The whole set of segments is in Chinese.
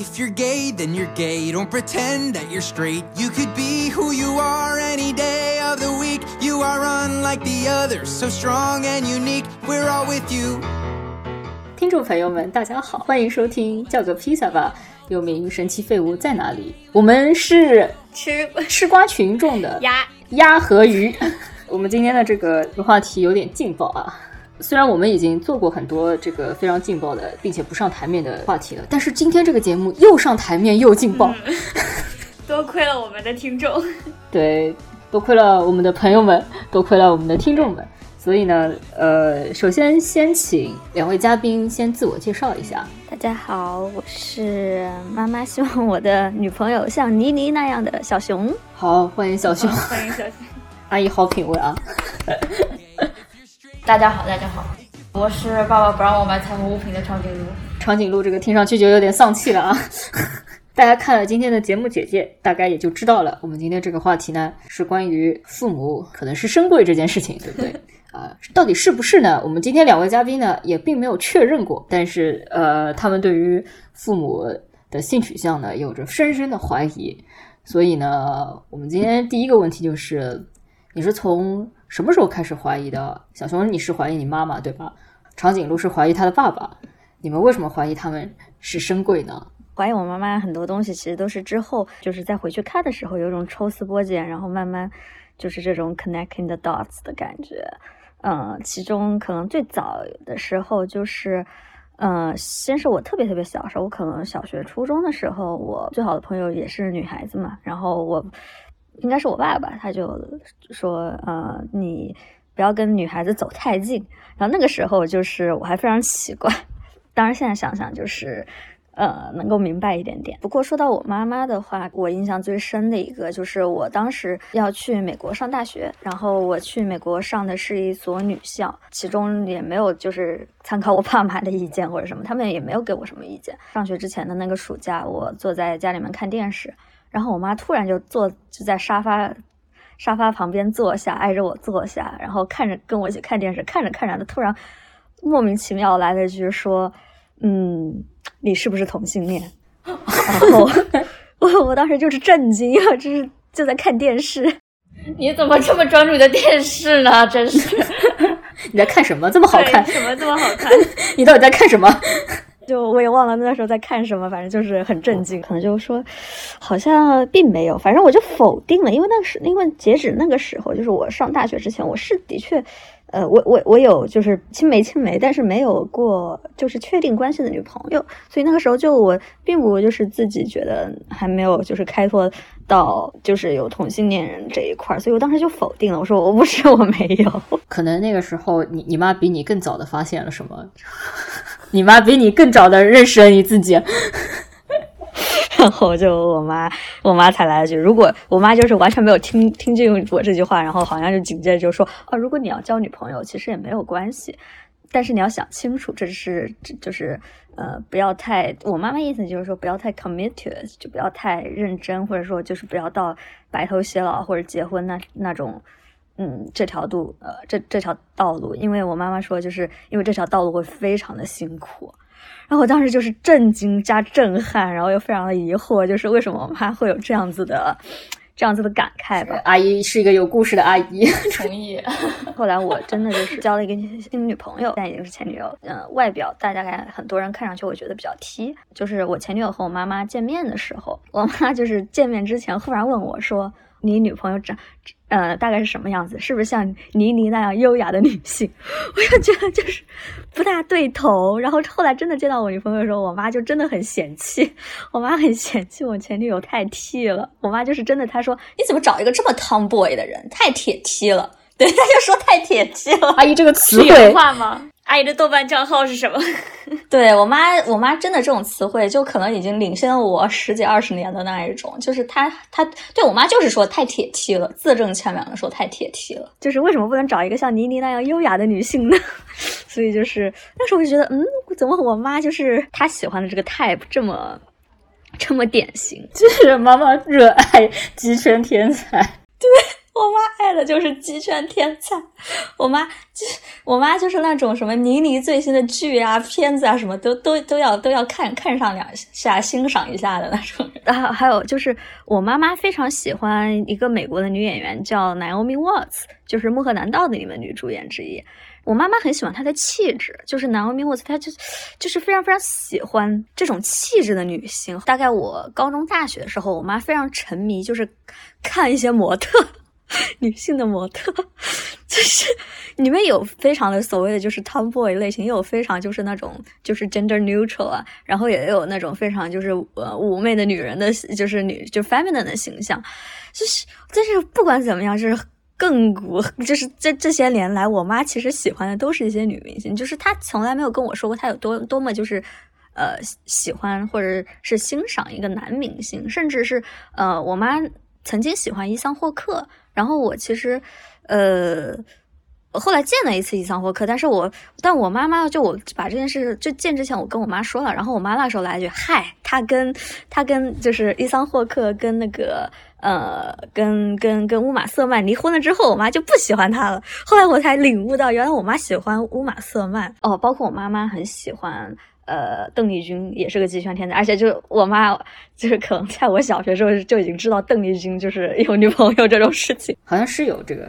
If you're gay, then you're gay. Don't pretend that you're straight. You could be who you are any day of the week. You are unlike the others, so strong and unique. We're all with you. 听众朋友们，大家好，欢迎收听叫做披萨吧，又名《神奇废物在哪里》。我们是吃吃瓜群众的鸭鸭和鱼。我们今天的这个话题有点劲爆啊！虽然我们已经做过很多这个非常劲爆的，并且不上台面的话题了，但是今天这个节目又上台面又劲爆，多亏了我们的听众。对，多亏了我们的朋友们，多亏了我们的听众们。所以呢，呃，首先先请两位嘉宾先自我介绍一下。大家好，我是妈妈希望我的女朋友像妮妮那样的小熊。好，欢迎小熊，欢迎小熊阿姨，好品味啊！大家好，大家好，我是爸爸不让我买彩虹物品的长颈鹿。长颈鹿这个听上去就有点丧气了啊！大家看了今天的节目简介，大概也就知道了。我们今天这个话题呢，是关于父母可能是深贵这件事情，对不对？啊，到底是不是呢？我们今天两位嘉宾呢，也并没有确认过，但是呃，他们对于父母的性取向呢，有着深深的怀疑。所以呢，我们今天第一个问题就是，你是从什么时候开始怀疑的？小熊，你是怀疑你妈妈对吧？长颈鹿是怀疑他的爸爸。你们为什么怀疑他们是深贵呢？怀疑我妈妈很多东西，其实都是之后就是再回去看的时候，有种抽丝剥茧，然后慢慢就是这种 connecting the dots 的感觉。嗯，其中可能最早的时候就是，嗯，先是我特别特别小的时候，我可能小学、初中的时候，我最好的朋友也是女孩子嘛，然后我应该是我爸爸，他就说，呃，你不要跟女孩子走太近。然后那个时候就是我还非常奇怪，当然现在想想就是。呃，能够明白一点点。不过说到我妈妈的话，我印象最深的一个就是我当时要去美国上大学，然后我去美国上的是一所女校，其中也没有就是参考我爸妈的意见或者什么，他们也没有给我什么意见。上学之前的那个暑假，我坐在家里面看电视，然后我妈突然就坐就在沙发沙发旁边坐下，挨着我坐下，然后看着跟我一起看电视，看着看着，她突然莫名其妙来了一句说。嗯，你是不是同性恋？然后我 我当时就是震惊，因为就是就在看电视。你怎么这么专注你的电视呢？真是，你在看什么？这么好看？什么这么好看？你到底在看什么？就我也忘了那时候在看什么，反正就是很震惊，可能就说好像并没有，反正我就否定了，因为那是因为截止那个时候，就是我上大学之前，我是的确。呃，我我我有就是青梅青梅，但是没有过就是确定关系的女朋友，所以那个时候就我并不就是自己觉得还没有就是开拓到就是有同性恋人这一块，所以我当时就否定了，我说我不是，我没有。可能那个时候你你妈比你更早的发现了什么？你妈比你更早的 认识了你自己。然后就我妈，我妈才来了句，如果我妈就是完全没有听听进我这句话，然后好像就紧接着就说，哦，如果你要交女朋友，其实也没有关系，但是你要想清楚，这是就是呃，不要太，我妈妈意思就是说不要太 committed，就不要太认真，或者说就是不要到白头偕老或者结婚那那种。嗯，这条路，呃，这这条道路，因为我妈妈说，就是因为这条道路会非常的辛苦。然后我当时就是震惊加震撼，然后又非常的疑惑，就是为什么我妈会有这样子的、这样子的感慨吧？阿姨是一个有故事的阿姨，同意。后来我真的就是交了一个新女朋友，但已经是前女友。嗯、呃，外表大概很多人看上去我觉得比较 T。就是我前女友和我妈妈见面的时候，我妈就是见面之前忽然问我说：“你女朋友长？”呃，大概是什么样子？是不是像倪妮那样优雅的女性？我就觉得就是不大对头。然后后来真的见到我女朋友的时候，我妈就真的很嫌弃，我妈很嫌弃我前女友太 T 了。我妈就是真的，她说你怎么找一个这么 tomboy 的人，太铁 T 了。对，她就说太铁 T 了。阿姨这个词原汇话吗？阿姨的豆瓣账号是什么？对我妈，我妈真的这种词汇就可能已经领先了我十几二十年的那一种，就是她她对我妈就是说太铁 T 了，字正腔圆的说太铁 T 了。就是为什么不能找一个像倪妮那样优雅的女性呢？所以就是那时候我就觉得，嗯，怎么我妈就是她喜欢的这个 type 这么这么典型？就是妈妈热爱集权天才。我 我妈爱的就是鸡圈天才，我妈就我妈就是那种什么倪妮最新的剧啊、片子啊，什么都都都要都要看看上两下、欣赏一下的那种。然后 还有就是我妈妈非常喜欢一个美国的女演员叫 Naomi Watts，就是《穆赫南道》的里面女主演之一。我妈妈很喜欢她的气质，就是 Naomi Watts，她就就是非常非常喜欢这种气质的女性。大概我高中、大学的时候，我妈非常沉迷，就是看一些模特。女性的模特，就是里面有非常的所谓的就是 tomboy 类型，也有非常就是那种就是 gender neutral 啊，然后也有那种非常就是呃妩媚的女人的，就是女就 feminine 的形象，就是但是不管怎么样，就是亘古就是这这些年来，我妈其实喜欢的都是一些女明星，就是她从来没有跟我说过她有多多么就是呃喜欢或者是欣赏一个男明星，甚至是呃我妈曾经喜欢伊桑霍克。然后我其实，呃，后来见了一次伊桑霍克，但是我，但我妈妈就我把这件事就见之前，我跟我妈说了，然后我妈那时候来一句：“嗨，他跟他跟就是伊桑霍克跟那个呃跟跟跟乌玛瑟曼离婚了之后，我妈就不喜欢他了。”后来我才领悟到，原来我妈喜欢乌玛瑟曼哦，包括我妈妈很喜欢。呃，邓丽君也是个极权天才，而且就我妈，就是可能在我小学时候就已经知道邓丽君就是有女朋友这种事情，好像是有这个。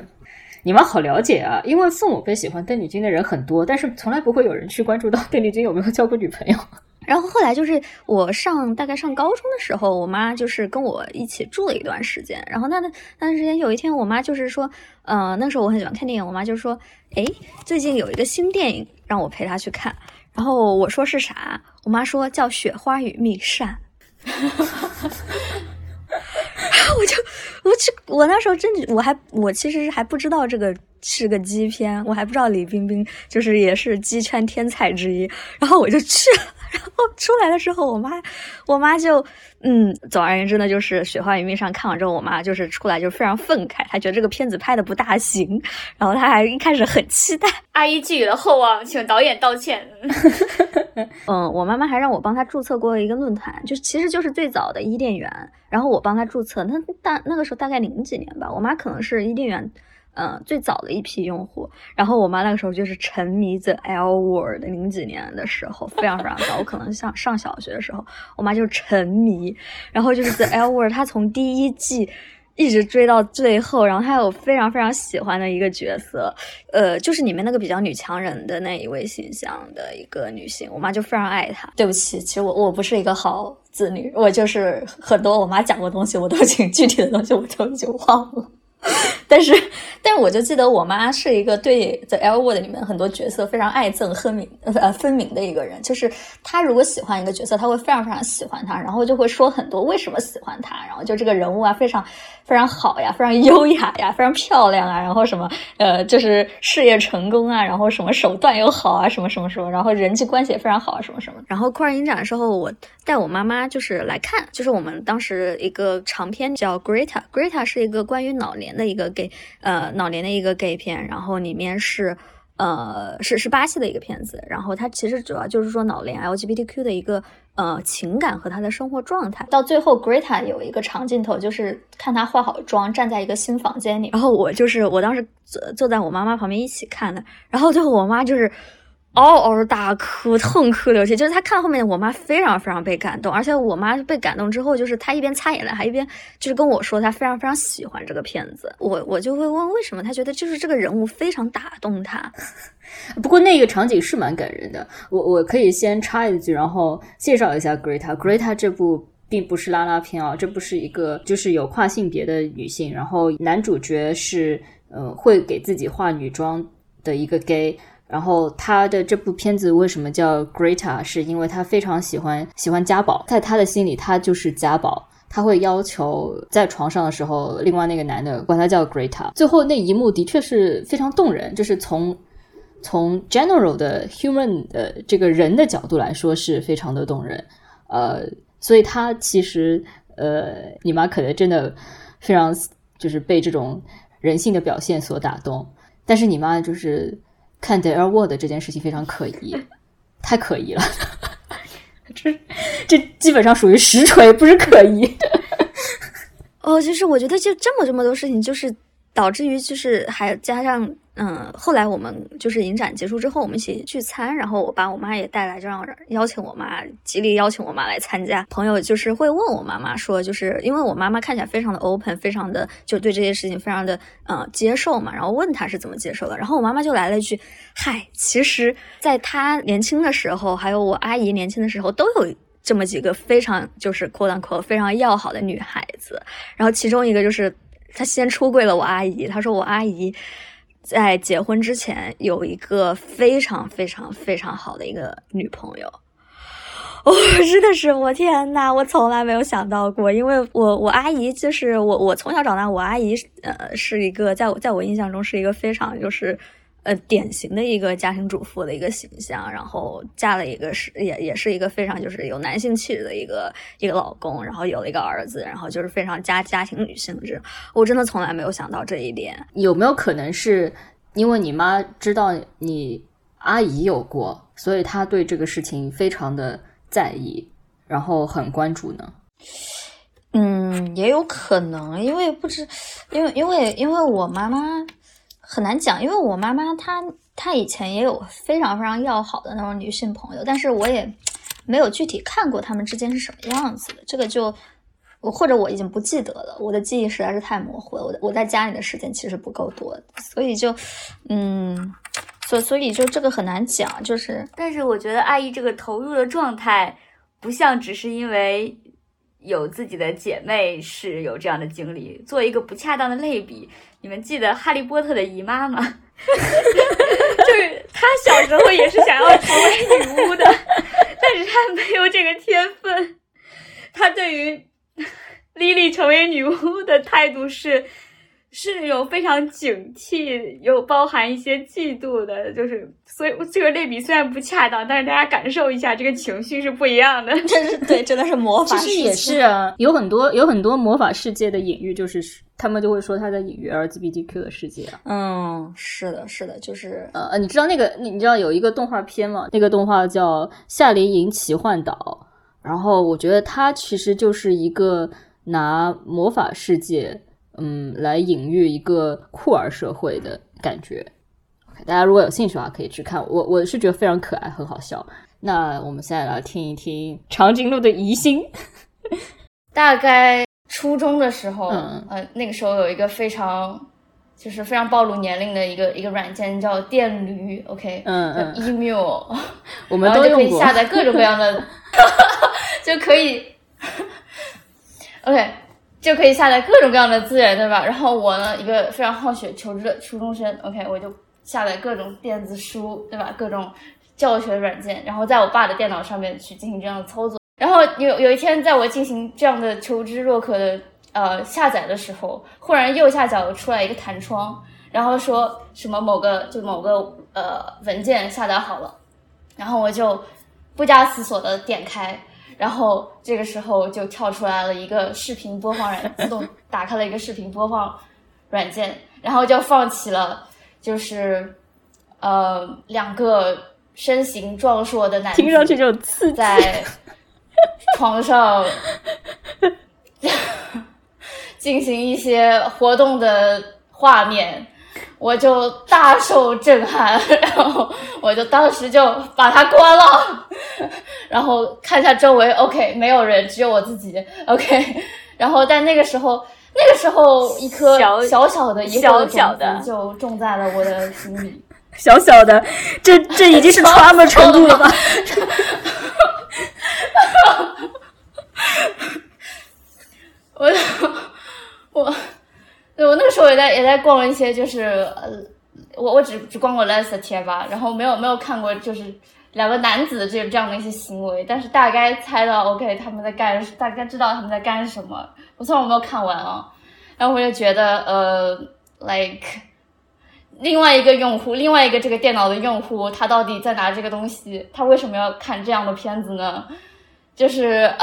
你们好了解啊，因为父母辈喜欢邓丽君的人很多，但是从来不会有人去关注到邓丽君有没有交过女朋友。然后后来就是我上大概上高中的时候，我妈就是跟我一起住了一段时间。然后那那那段时间有一天，我妈就是说，呃，那时候我很喜欢看电影，我妈就说，哎，最近有一个新电影，让我陪她去看。然后我说是啥？我妈说叫《雪花与蜜扇》，然后我就我去，我那时候真我还我其实还不知道这个是个鸡片，我还不知道李冰冰就是也是鸡圈天才之一，然后我就去了。然后出来的时候，我妈，我妈就，嗯，总而言之呢，就是《雪花与蜜上看完之后，我妈就是出来就非常愤慨，她觉得这个片子拍的不大行，然后她还一开始很期待。阿姨寄予了厚望，请导演道歉。嗯，我妈妈还让我帮她注册过一个论坛，就其实就是最早的伊甸园，然后我帮她注册，那大那个时候大概零几年吧，我妈可能是伊甸园。嗯，最早的一批用户，然后我妈那个时候就是沉迷着 L Word，零几年的时候非常非常早，我可能上上小学的时候，我妈就沉迷，然后就是 The L Word，她从第一季一直追到最后，然后她有非常非常喜欢的一个角色，呃，就是里面那个比较女强人的那一位形象的一个女性，我妈就非常爱她。对不起，其实我我不是一个好子女，我就是很多我妈讲过东西，我都挺 具体的东西我都已经忘了。但是，但是我就记得我妈是一个对《The L Word》里面很多角色非常爱憎分明呃分明的一个人。就是她如果喜欢一个角色，她会非常非常喜欢他，然后就会说很多为什么喜欢他，然后就这个人物啊非常非常好呀，非常优雅呀，非常漂亮啊，然后什么呃就是事业成功啊，然后什么手段又好啊，什么什么什么，然后人际关系也非常好啊，什么什么。然后酷儿影展的时候，我带我妈妈就是来看，就是我们当时一个长片叫《Greta》，Greta 是一个关于老年。的一个 gay，呃，老年的一个 gay 片，然后里面是，呃，是是巴西的一个片子，然后它其实主要就是说老年 LGBTQ 的一个呃情感和他的生活状态。到最后，Greta 有一个长镜头，就是看他化好妆，站在一个新房间里，然后我就是我当时坐坐在我妈妈旁边一起看的，然后最后我妈就是。嗷嗷大哭，痛哭流涕。就是他看后面，我妈非常非常被感动，而且我妈被感动之后，就是她一边擦眼泪，还一边就是跟我说，她非常非常喜欢这个片子。我我就会问为什么，她觉得就是这个人物非常打动她。不过那个场景是蛮感人的。我我可以先插一句，然后介绍一下 Greta。Greta 这部并不是拉拉片啊，这不是一个就是有跨性别的女性，然后男主角是呃会给自己化女装的一个 gay。然后他的这部片子为什么叫 Greta？是因为他非常喜欢喜欢家宝，在他的心里，他就是家宝。他会要求在床上的时候，另外那个男的管他叫 Greta。最后那一幕的确是非常动人，就是从从 general 的 human 的这个人的角度来说是非常的动人。呃，所以他其实呃，你妈可能真的非常就是被这种人性的表现所打动，但是你妈就是。看《The World》这件事情非常可疑，太可疑了，这这基本上属于实锤，不是可疑。哦，就是我觉得就这么这么多事情，就是导致于就是还加上，嗯，后来我们就是影展结束之后，我们一起聚餐，然后我把我妈也带来，就让邀请我妈，极力邀请我妈来参加。朋友就是会问我妈妈说，就是因为我妈妈看起来非常的 open，非常的就对这些事情非常的嗯接受嘛，然后问她是怎么接受的，然后我妈妈就来了一句，嗨，其实在她年轻的时候，还有我阿姨年轻的时候，都有这么几个非常就是 quote unquote 非常要好的女孩子，然后其中一个就是。她先出柜了我阿姨，她说我阿姨在结婚之前有一个非常非常非常好的一个女朋友。哦，真的是我天呐，我从来没有想到过，因为我我阿姨就是我我从小长大，我阿姨呃是一个在我在我印象中是一个非常就是。呃，典型的一个家庭主妇的一个形象，然后嫁了一个是也也是一个非常就是有男性气质的一个一个老公，然后有了一个儿子，然后就是非常家家庭女性质。我真的从来没有想到这一点。有没有可能是因为你妈知道你阿姨有过，所以她对这个事情非常的在意，然后很关注呢？嗯，也有可能，因为不知，因为因为因为我妈妈。很难讲，因为我妈妈她她以前也有非常非常要好的那种女性朋友，但是我也没有具体看过他们之间是什么样子的。这个就我或者我已经不记得了，我的记忆实在是太模糊了。我我在家里的时间其实不够多，所以就嗯，所所以就这个很难讲。就是，但是我觉得阿姨这个投入的状态，不像只是因为有自己的姐妹是有这样的经历，做一个不恰当的类比。你们记得哈利波特的姨妈吗？就是她小时候也是想要成为女巫的，但是她没有这个天分。她对于莉莉成为女巫的态度是。是那种非常警惕，有包含一些嫉妒的，就是所以这个类比虽然不恰当，但是大家感受一下，这个情绪是不一样的。真是对，真的是魔法。其实也是啊，有很多有很多魔法世界的隐喻，就是他们就会说他在隐喻 LGBTQ 的世界啊。嗯，是的，是的，就是呃，你知道那个你你知道有一个动画片吗？那个动画叫《夏令营奇幻岛》，然后我觉得它其实就是一个拿魔法世界。嗯，来隐喻一个酷儿社会的感觉。大家如果有兴趣的话，可以去看。我我是觉得非常可爱，很好笑。那我们现在来听一听长颈鹿的疑心。大概初中的时候，呃，那个时候有一个非常就是非常暴露年龄的一个一个软件叫电驴，OK，嗯嗯，email，我们都可以下载各种各样的，就可以，OK。就可以下载各种各样的资源，对吧？然后我呢，一个非常好学求知的初中生，OK，我就下载各种电子书，对吧？各种教学软件，然后在我爸的电脑上面去进行这样的操作。然后有有一天，在我进行这样的求知若渴的呃下载的时候，忽然右下角出来一个弹窗，然后说什么某个就某个呃文件下载好了，然后我就不加思索的点开。然后这个时候就跳出来了一个视频播放软，自动打开了一个视频播放软件，然后就放起了就是呃两个身形壮硕的男，听上去就刺激，在床上进行一些活动的画面。我就大受震撼，然后我就当时就把它关了，然后看一下周围，OK，没有人，只有我自己，OK，然后但那个时候，那个时候一颗小小的、小小的就种在了我的心里，小小的，这这已经是 trauma 程度了吧？我我。对，我那个时候也在也在逛一些，就是呃，我我只只逛过 Les 的贴吧，然后没有没有看过就是两个男子这这样的一些行为，但是大概猜到 OK 他们在干，大概知道他们在干什么。我虽然我没有看完啊，然后我就觉得呃，like 另外一个用户，另外一个这个电脑的用户，他到底在拿这个东西？他为什么要看这样的片子呢？就是。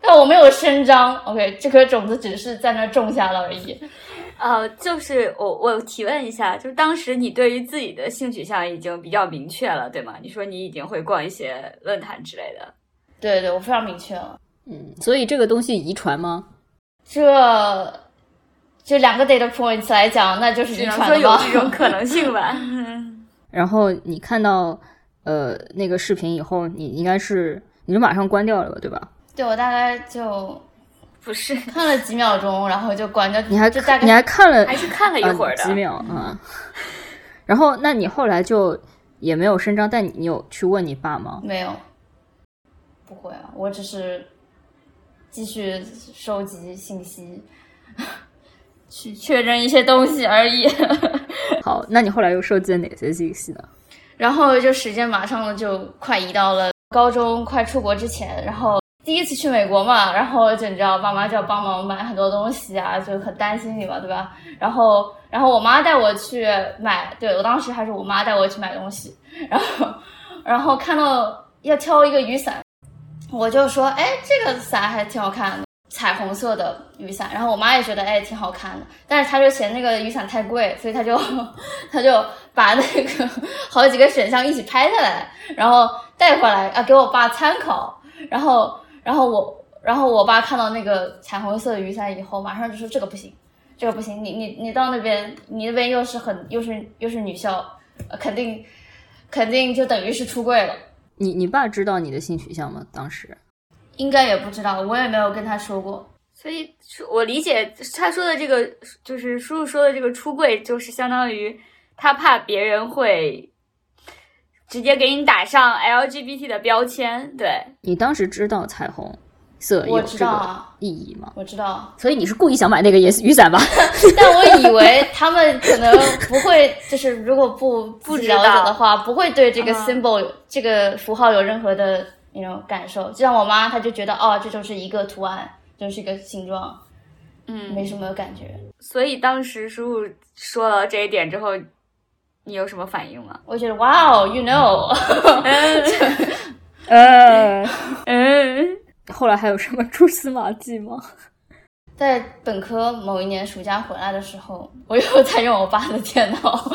但我没有声张，OK，这颗种子只是在那种下了而已。呃，就是我我提问一下，就是当时你对于自己的性取向已经比较明确了，对吗？你说你已经会逛一些论坛之类的。对对，我非常明确了。嗯，所以这个东西遗传吗？这就两个 data points 来讲，那就是遗传的吧。说有这种可能性吧。然后你看到呃那个视频以后，你应该是你就马上关掉了吧，对吧？对我大概就不是，看了几秒钟，然后就关掉。你还就大概你还看了还是看了一会儿的。呃几秒嗯。然后那你后来就也没有声张，但你你有去问你爸吗？没有，不会啊，我只是继续收集信息，去确认一些东西而已。好，那你后来又收集了哪些信息呢？然后就时间马上就快移到了高中快出国之前，然后第一次去美国嘛，然后就你知道爸妈就要帮忙买很多东西啊，就很担心你嘛，对吧？然后然后我妈带我去买，对我当时还是我妈带我去买东西，然后然后看到要挑一个雨伞，我就说，哎，这个伞还挺好看的。彩虹色的雨伞，然后我妈也觉得哎挺好看的，但是她就嫌那个雨伞太贵，所以她就 她就把那个 好几个选项一起拍下来，然后带回来啊给我爸参考，然后然后我然后我爸看到那个彩虹色的雨伞以后，马上就说这个不行，这个不行，你你你到那边你那边又是很又是又是女校，呃肯定肯定就等于是出柜了。你你爸知道你的性取向吗？当时应该也不知道，我也没有跟他说过。所以，我理解他说的这个，就是叔叔说的这个出柜，就是相当于他怕别人会直接给你打上 LGBT 的标签。对你当时知道彩虹色有这个意义吗？我知道，所以你是故意想买那个雨雨伞吧？但我以为他们可能不会，就是如果不不知了道解的话，不会对这个嗯 symbol、这个符号有任何的那种感受。就像我妈，她就觉得哦，这就是一个图案，就是一个形状，嗯，没什么感觉。所以当时叔叔说了这一点之后，你有什么反应吗？我觉得哇哦，you know，呃，嗯，后来还有什么蛛丝马迹吗？在本科某一年暑假回来的时候，我又在用我爸的电脑。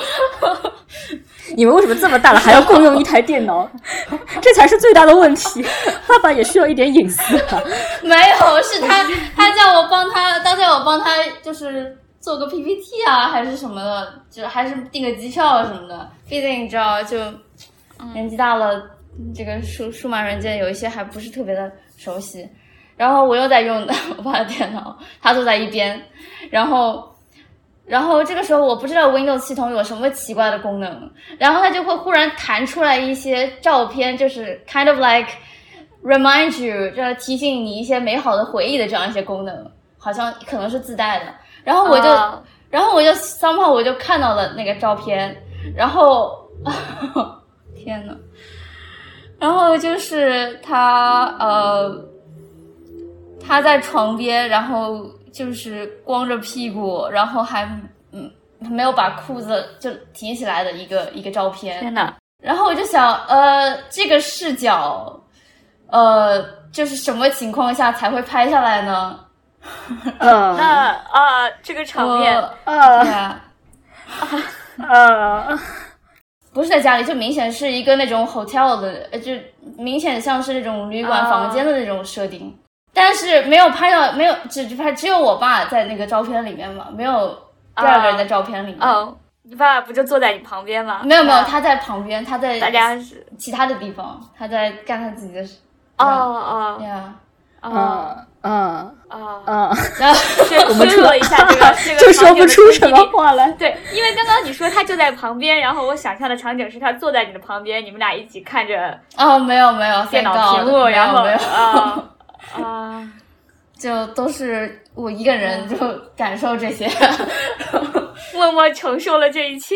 你们为什么这么大了还要共用一台电脑？这才是最大的问题。爸爸也需要一点隐私啊。没有，是他他叫我帮他，他叫我帮他就是做个 PPT 啊，还是什么的，就还是订个机票啊什么的。毕竟你知道，就年纪大了，这个数数码软件有一些还不是特别的熟悉。然后我又在用 我爸的电脑，他坐在一边，然后。然后这个时候我不知道 Windows 系统有什么奇怪的功能，然后它就会忽然弹出来一些照片，就是 kind of like remind you，就是提醒你一些美好的回忆的这样一些功能，好像可能是自带的。然后我就，哦然后我就 somehow 我就看到了那个照片，然后 天呐，然后就是他呃他在床边，然后就是光着屁股，然后还嗯没有把裤子就提起来的一个一个照片。天呐！然后我就想，呃，这个视角，呃，就是什么情况下才会拍下来呢？呃 那啊，这个场面，对啊，呃，不是在家里，就明显是一个那种 hotel 的，呃，就明显像是那种旅馆啊。房间的那种设定，但是没有拍到，没有只只拍只有我爸在那个照片里面嘛，没有第二个人在照片里面。哦，你爸爸不就坐在你旁边吗？没有没有，啊。他在旁边，他在大家是其他的地方，他在干他自己的事。哦哦。对啊，哦呃呃哦，呃，然后是我们说了一下这个 这个就说场景的不出什么话来。对，因为刚刚你说他就在旁边，然后我想象的场景是他坐在你的旁边，你们俩一起看着哦，没有没有，电脑屏幕，然后没有，啊 啊，就都是我一个人就感受这些。默默承受了这一切。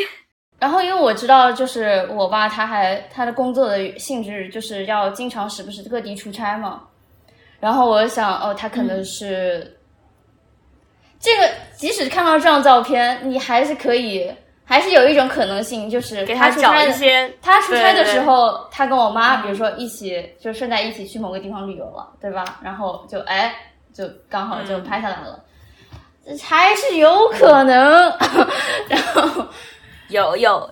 然后因为我知道，就是我爸他还他的工作的性质就是要经常时不时各地出差嘛。然后我想，哦，他可能是、这个，即使看到这张照片，你还是可以，还是有一种可能性，就是给他找出差的一些他出差的时对对候，他跟我妈，比如说一起，就顺带一起去某个地方旅游了，对吧？然后就哎，就刚好就拍下来了，这还是有可能。然后有有，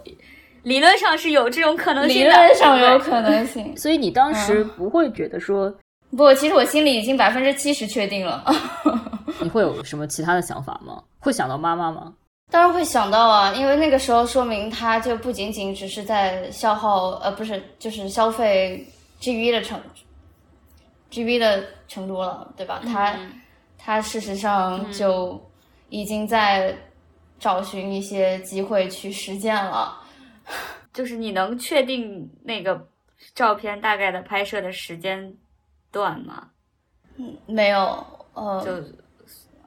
理论上是有这种可能性的，论上有可能性。所以你当时不会觉得说，不，其实我心里已经百分之七十确定了。你会有什么其他的想法吗？会想到妈妈吗？当然会想到啊，因为那个时候说明他就不仅仅只是在消耗，呃，不是，就是消费 GV 的程 GV 的程度了，对吧？他他事实上就已经在找寻一些机会去实践了。就是你能确定那个照片大概的拍摄的时间段吗？嗯没有，呃，就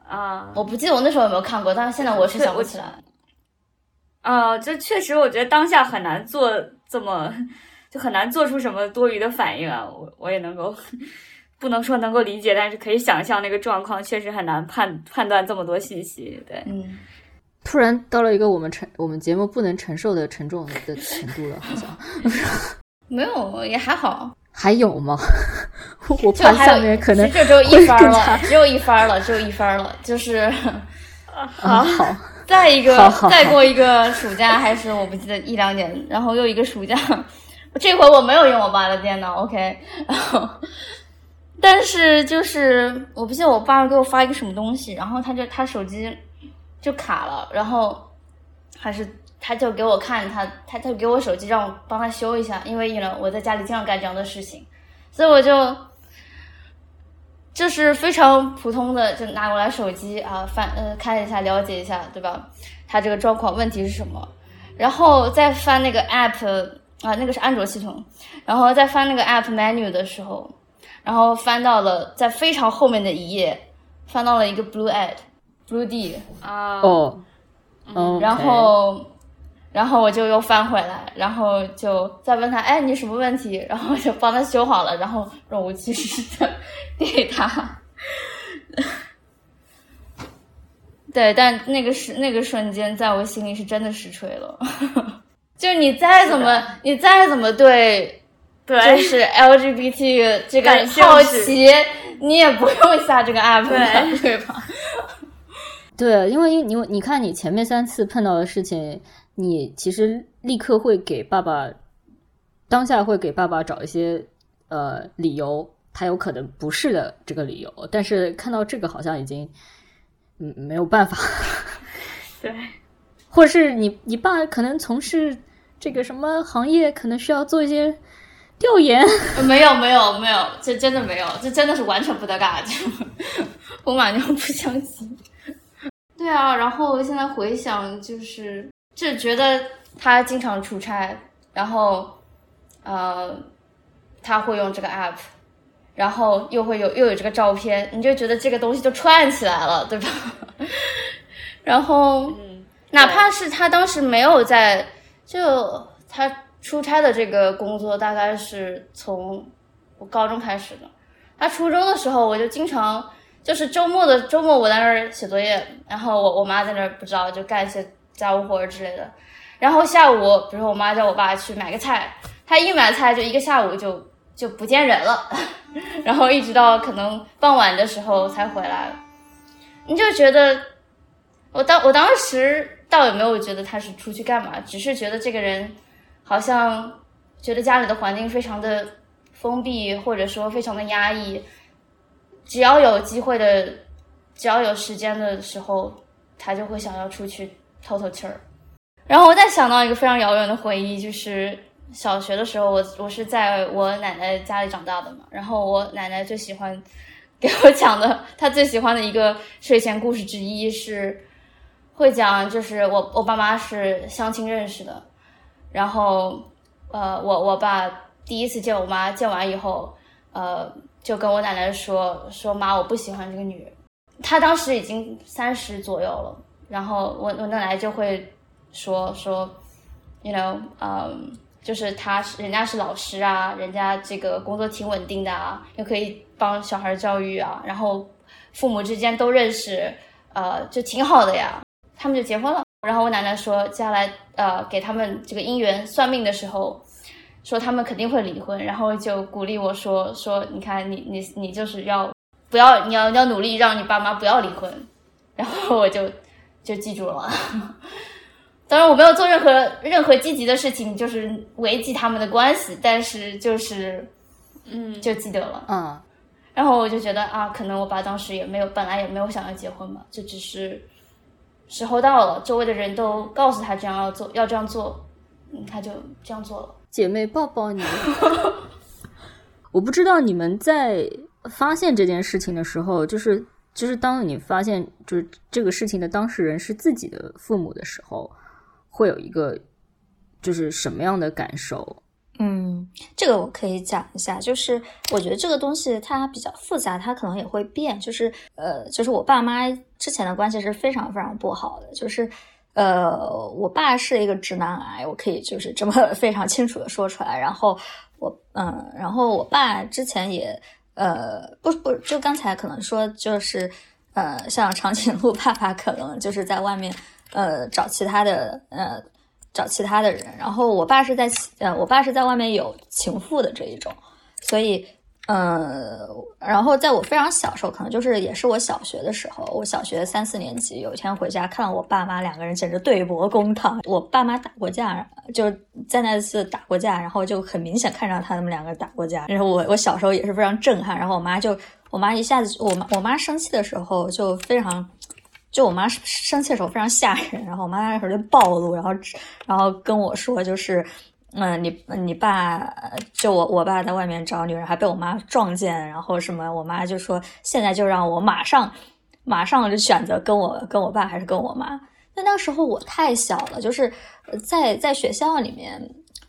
啊，我不记得我那时候有没有看过，但是现在我是想不起来。啊，就确实，我觉得当下很难做这么，就很难做出什么多余的反应啊。我我也能够，不能说能够理解，但是可以想象那个状况，确实很难判判断这么多信息。对，嗯，突然到了一个我们承我们节目不能承受的沉重的程度了，好像没有，也还好。还有吗？我就怕下还有面可能就只有一番会更加了，只有一番了，只有一番了，就是。啊好，再一个好好，好再过一个暑假，还是我不记得一两年，然后又一个暑假，这回我没有用我爸的电脑，OK，然后，但是就是我不记得我爸给我发一个什么东西，然后他就他手机就卡了，然后还是他就给我看他他他就给我手机让我帮他修一下，因为呢我在家里经常干这样的事情，所以我就就是非常普通的，就拿过来手机啊，翻呃看一下，了解一下，对吧？他这个状况问题是什么？然后再翻那个 app 啊，那个是安卓系统，然后再翻那个 app menu 的时候，然后翻到了在非常后面的一页，翻到了一个 blue ad，blue D，啊，哦，哦，然后，然后我就又翻回来，然后就再问他，哎，你什么问题？然后就帮他修好了，然后若无其事的给 他。对，但那个是那个瞬间，在我心里是真的实锤了。就你再怎么，你再怎么对，对，就是 LGBT 这个好奇，你也不用下这个 app，对对吧？对，因为因你你看你前面三次碰到的事情，你其实立刻会给爸爸当下会给爸爸找一些呃理由，他有可能不是的这个理由，但是看到这个好像已经嗯没有办法，对，或者是你你爸可能从事这个什么行业，可能需要做一些调研，没有没有没有，这真的没有，这真的是完全不搭嘎，就 我马上不相信。对啊，然后现在回想，就是就觉得他经常出差，然后呃，他会用这个 app，然后又会有又有这个照片，你就觉得这个东西就串起来了，对吧？然后嗯，哪怕是他当时没有在，就他出差的这个工作大概是从我高中开始的。他初中的时候，我就经常就是周末的周末我在那儿写作业，然后我我妈在那儿不知道就干一些家务活之类的。然后下午，比如说我妈叫我爸去买个菜，他一买菜就一个下午就就不见人了，然后一直到可能傍晚的时候才回来。你就觉得我当我当时倒也没有觉得他是出去干嘛，只是觉得这个人好像觉得家里的环境非常的封闭，或者说非常的压抑。只要有机会的，只要有时间的时候，他就会想要出去透透气儿。然后我再想到一个非常遥远的回忆，就是小学的时候，我我是在我奶奶家里长大的嘛，然后我奶奶最喜欢 给我讲的，她最喜欢的一个睡前故事之一是会讲，就是我我爸妈是相亲认识的，然后呃，我我爸第一次见我妈，见完以后，呃，就跟我奶奶说说妈，我不喜欢这个女人。她当时已经三十左右了，然后我我奶奶就会说说，you know，嗯，就是她是人家是老师啊，人家这个工作挺稳定的啊，又可以帮小孩教育啊，然后父母之间都认识，呃，就挺好的呀。他们就结婚了。然后我奶奶说，接下来呃给他们这个姻缘算命的时候，说他们肯定会离婚，然后就鼓励我说说，你看你你你就是要不要你要你要努力让你爸妈不要离婚，然后我就就记住了。当然我没有做任何任何积极的事情，就是维系他们的关系，但是就是嗯，就记得了。嗯，然后我就觉得啊，可能我爸当时也没有，本来也没有想要结婚嘛，就只是时候到了，周围的人都告诉他这样要做，要这样做，嗯，他就这样做了。姐妹抱抱你。我不知道你们在发现这件事情的时候，就是就是当你发现就是这个事情的当事人是自己的父母的时候，会有一个就是什么样的感受？嗯，这个我可以讲一下，就是我觉得这个东西它比较复杂，它可能也会变。就是呃，就是我爸妈之前的关系是非常非常不好的，就是呃，我爸是一个直男癌，我可以就是这么 非常清楚的说出来。然后我嗯，然后我爸之前也呃，不不，就刚才可能说就是呃，像长颈鹿爸爸可能就是在外面呃找其他的呃。找其他的人，然后我爸是在呃，我爸是在外面有情妇的这一种，所以呃，然后在我非常小时候，可能就是也是我小学的时候，我小学三四年级，有一天回家看到我爸妈两个人简直对簿公堂，我爸妈打过架，就在那次打过架，然后就很明显看到他们两个打过架，然后我我小时候也是非常震撼，然后我妈就我妈一下子我妈我妈生气的时候就非常。就我妈生气的时候非常吓人，然后我妈那时候就暴露，然后然后跟我说，就是嗯，你你爸就我我爸在外面找女人，还被我妈撞见，然后什么，我妈就说现在就让我马上马上就选择跟我跟我爸还是跟我妈。那那个时候我太小了，就是在在学校里面，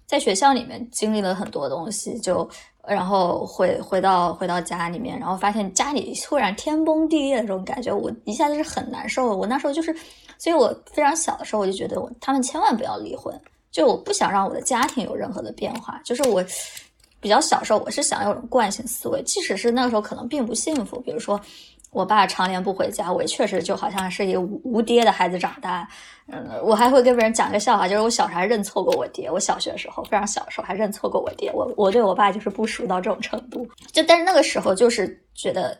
在学校里面经历了很多东西，就。然后回回到回到家里面，然后发现家里突然天崩地裂的这种感觉，我一下子是很难受。我那时候就是，所以我非常小的时候我就觉得，我他们千万不要离婚，就我不想让我的家庭有任何的变化。就是我比较小时候，我是想有种惯性思维，即使是那个时候可能并不幸福，比如说。我爸常年不回家，我也确实就好像是一个无爹的孩子长大。嗯，我还会跟别人讲一个笑话，就是我小时候还认错过我爹。我小学的时候非常小的时候还认错过我爹。我我对我爸就是不熟到这种程度。就但是那个时候就是觉得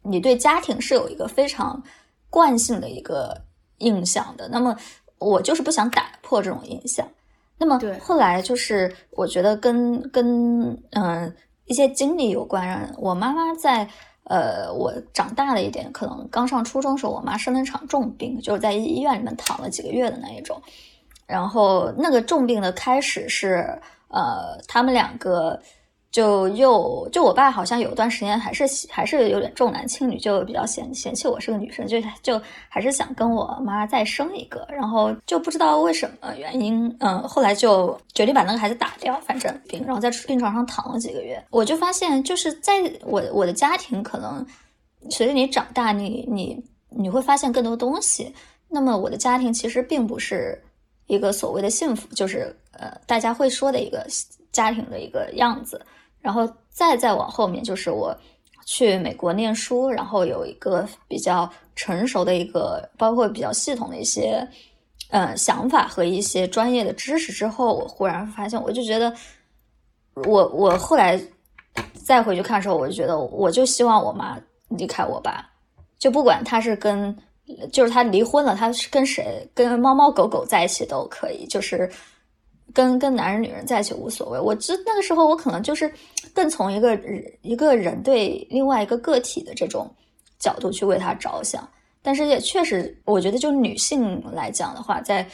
你对家庭是有一个非常惯性的一个印象的。那么我就是不想打破这种印象。那么后来就是我觉得跟跟嗯一些经历有关。我妈妈在。呃，我长大了一点，可能刚上初中时候，我妈生了一场重病，就是在医院里面躺了几个月的那一种。然后那个重病的开始是，呃，他们两个。就又就我爸好像有段时间还是还是有点重男轻女，就比较嫌嫌弃我是个女生，就就还是想跟我妈再生一个，然后就不知道为什么原因，嗯，后来就决定把那个孩子打掉，反正病，然后在病床上躺了几个月。我就发现，就是在我我的家庭，可能随着你长大，你你你会发现更多东西。那么我的家庭其实并不是一个所谓的幸福，就是呃大家会说的一个家庭的一个样子。然后再再往后面，就是我去美国念书，然后有一个比较成熟的一个，包括比较系统的一些，呃，想法和一些专业的知识之后，我忽然发现，我就觉得，我我后来再回去看的时候，我就觉得，我就希望我妈离开我爸，就不管他是跟，就是他离婚了，他是跟谁，跟猫猫狗狗在一起都可以，就是。跟跟男人女人在一起无所谓，我知那个时候我可能就是更从一个一个人对另外一个个体的这种角度去为他着想，但是也确实，我觉得就女性来讲的话，在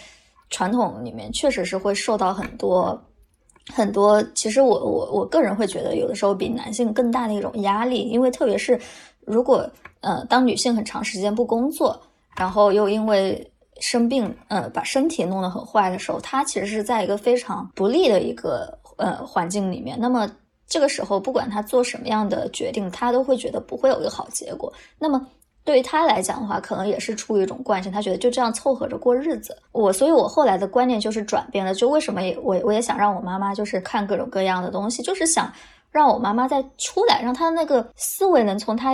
传统里面确实是会受到很多很多。其实我我我个人会觉得，有的时候比男性更大的一种压力，因为特别是如果呃当女性很长时间不工作，然后又因为。生病，呃，把身体弄得很坏的时候，他其实是在一个非常不利的一个呃环境里面。那么这个时候，不管他做什么样的决定，他都会觉得不会有一个好结果。那么对于他来讲的话，可能也是出于一种惯性，他觉得就这样凑合着过日子。我，所以我后来的观念就是转变了。就为什么也我我也想让我妈妈就是看各种各样的东西，就是想让我妈妈再出来，让她的那个思维能从她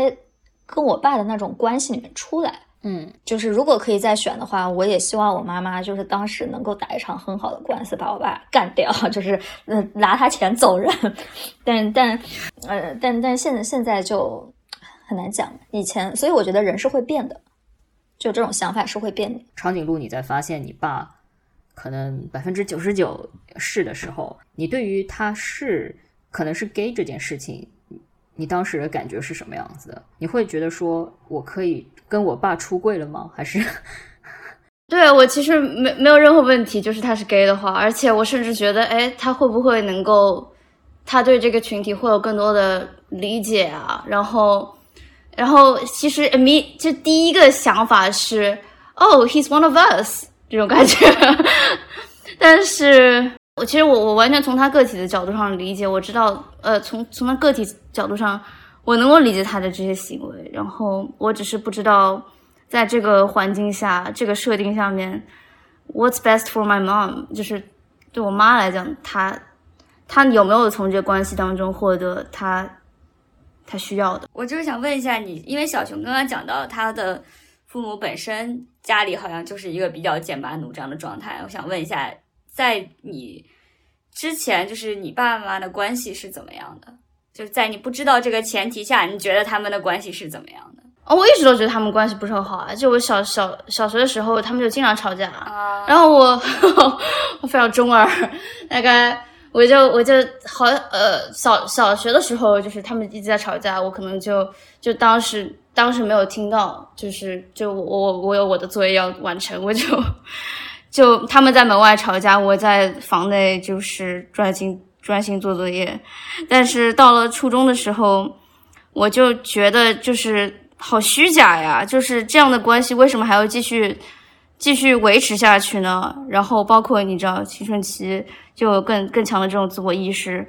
跟我爸的那种关系里面出来。嗯，就是如果可以再选的话，我也希望我妈妈就是当时能够打一场很好的官司，把我爸干掉，就是嗯拿他钱走人。但但呃但但现在现在就很难讲。以前，所以我觉得人是会变的，就这种想法是会变的。长颈鹿，你在发现你爸可能百分之九十九是的时候，你对于他是可能是 gay 这件事情，你当时的感觉是什么样子的？你会觉得说我可以跟我爸出柜了吗？还是？对我其实没没有任何问题，就是他是 gay 的话，而且我甚至觉得，哎，他会不会能够，他对这个群体会有更多的理解啊？然后，然后其实 me 就第一个想法是，哦，he's one of us 这种感觉，但是我其实我我完全从他个体的角度上理解，我知道，呃，从从他个体角度上，我能够理解他的这些行为，然后我只是不知道。在这个环境下，这个设定下面，What's best for my mom？就是对我妈来讲，她她有没有从这个关系当中获得她她需要的？我就是想问一下你，因为小熊刚刚讲到他的父母本身家里好像就是一个比较剑拔弩张的状态，我想问一下，在你之前，就是你爸爸妈妈的关系是怎么样的？就是在你不知道这个前提下，你觉得他们的关系是怎么样的？哦，我一直都觉得他们关系不是很好啊。就我小小小学的时候，他们就经常吵架。然后我 我非常中二，大概我就我就好呃小小学的时候，就是他们一直在吵架，我可能就就当时当时没有听到，就是就我我我有我的作业要完成，我就就他们在门外吵架，我在房内就是专心专心做作业。但是到了初中的时候，我就觉得就是。好虚假呀！就是这样的关系，为什么还要继续继续维持下去呢？然后包括你知道，青春期就更更强的这种自我意识。